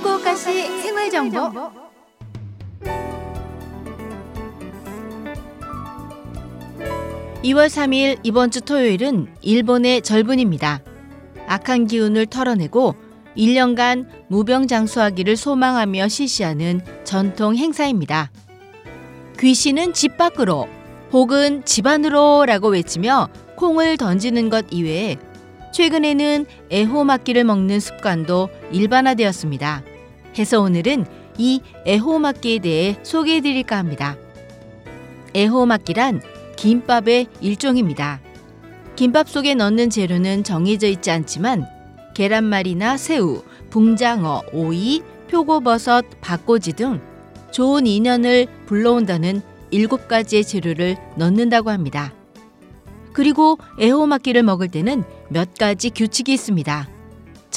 후쿠오카시 생활 정보. (2월 3일) 이번 주 토요일은 일본의 절분입니다. 악한 기운을 털어내고 1년간 무병장수하기를 소망하며 실시하는 전통 행사입니다. 귀신은 집 밖으로 혹은 집 안으로라고 외치며 콩을 던지는 것 이외에 최근에는 애호맞기를 먹는 습관도 일반화되었습니다. 해서 오늘은 이 애호맞기에 대해 소개해 드릴까 합니다. 애호맞기란 김밥의 일종입니다. 김밥 속에 넣는 재료는 정해져 있지 않지만 계란말이나 새우, 붕장어, 오이, 표고버섯, 박꼬지 등 좋은 인연을 불러온다는 일곱 가지의 재료를 넣는다고 합니다. 그리고 애호맞기를 먹을 때는 몇 가지 규칙이 있습니다.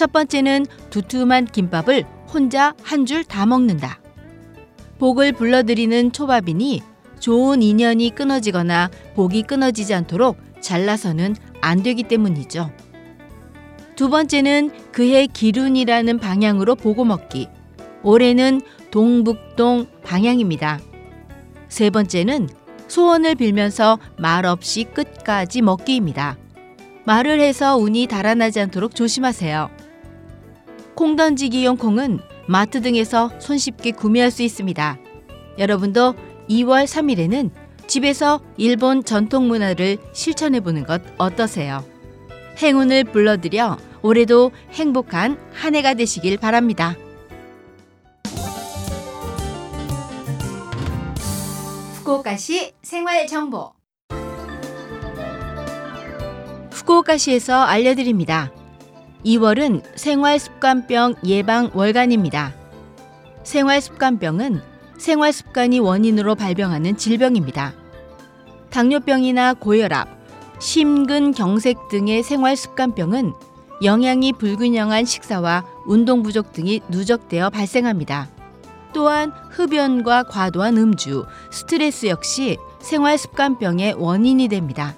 첫 번째는 두툼한 김밥을 혼자 한 줄 다 먹는다. 복을 불러들이는 초밥이니 좋은 인연이 끊어지거나 복이 끊어지지 않도록 잘라서는 안 되기 때문이죠. 두 번째는 그해 기룬이라는 방향으로 보고 먹기. 올해는 동북동 방향입니다. 세 번째는 소원을 빌면서 말 없이 끝까지 먹기입니다. 말을 해서 운이 달아나지 않도록 조심하세요. 콩 던지기용 콩은 마트 등에서 손쉽게 구매할 수 있습니다. 여러분도 2월 3일에는 집에서 일본 전통 문화를 실천해 보는 것 어떠세요? 행운을 불러들여 올해도 행복한 한 해가 되시길 바랍니다. 후쿠오카시 생활 정보. 후쿠오카시에서 알려드립니다. 2월은 생활습관병 예방 월간입니다. 생활습관병은 생활습관이 원인으로 발병하는 질병입니다. 당뇨병이나 고혈압, 심근경색 등의 생활습관병은 영양이 불균형한 식사와 운동 부족 등이 누적되어 발생합니다. 또한 흡연과 과도한 음주, 스트레스 역시 생활습관병의 원인이 됩니다.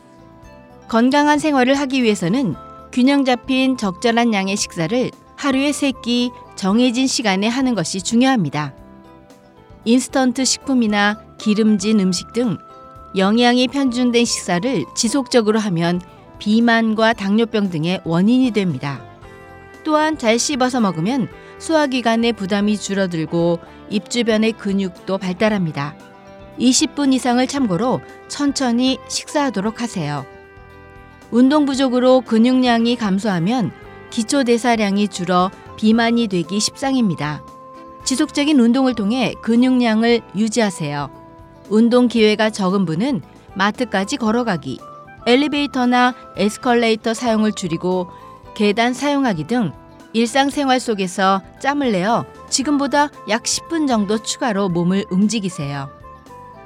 건강한 생활을 하기 위해서는 균형 잡힌 적절한 양의 식사를 하루에 세 끼 정해진 시간에 하는 것이 중요합니다. 인스턴트 식품이나 기름진 음식 등 영양이 편중된 식사를 지속적으로 하면 비만과 당뇨병 등의 원인이 됩니다. 또한 잘 씹어서 먹으면 소화기관의 부담이 줄어들고 입 주변의 근육도 발달합니다. 20분 이상을 참고로 천천히 식사하도록 하세요. 운동 부족으로 근육량이 감소하면 기초 대사량이 줄어 비만이 되기 십상입니다. 지속적인 운동을 통해 근육량을 유지하세요. 운동 기회가 적은 분은 마트까지 걸어가기, 엘리베이터나 에스컬레이터 사용을 줄이고 계단 사용하기 등 일상생활 속에서 짬을 내어 지금보다 약 10분 정도 추가로 몸을 움직이세요.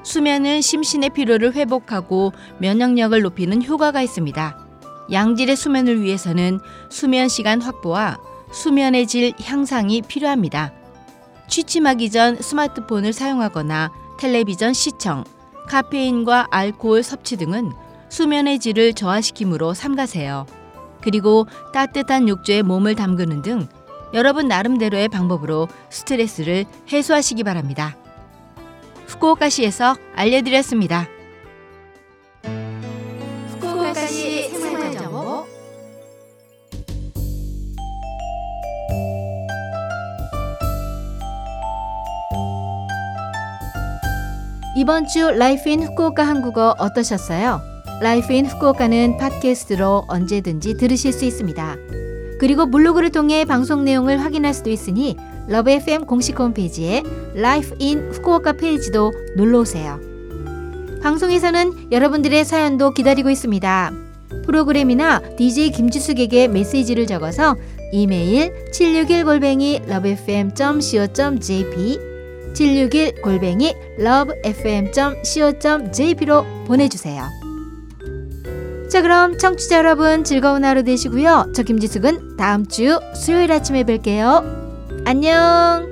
수면은 심신의 피로를 회복하고 면역력을 높이는 효과가 있습니다. 양질의 수면을 위해서는 수면 시간 확보와 수면의 질 향상이 필요합니다. 취침하기 전 스마트폰을 사용하거나 텔레비전 시청, 카페인과 알코올 섭취 등은 수면의 질을 저하시키므로 삼가세요. 그리고 따뜻한 욕조에 몸을 담그는 등 여러분 나름대로의 방법으로 스트레스를 해소하시기 바랍니다. 후쿠오카시에서 알려드렸습니다. 후쿠오카시 생활정보 이번 주 Life in Fukuoka 한국어 어떠셨어요? Life in Fukuoka는 팟캐스트로 언제든지 들으실 수 있습니다. 그리고 블로그를 통해 방송 내용을 확인할 수도 있으니 Love FM 공식 홈페이지에 Life in Fukuoka 페이지도 놀러 오세요. 방송에서는 여러분들의 사연도 기다리고 있습니다. 프로그램이나 DJ 김지숙에게 메시지를 적어서 이메일 761골뱅이 lovefm.co.jp 761골뱅이 lovefm.co.jp로 보내주세요. 자 그럼 청취자 여러분 즐거운 하루 되시고요. 저 김지숙은 다음 주 수요일 아침에 뵐게요. 안녕!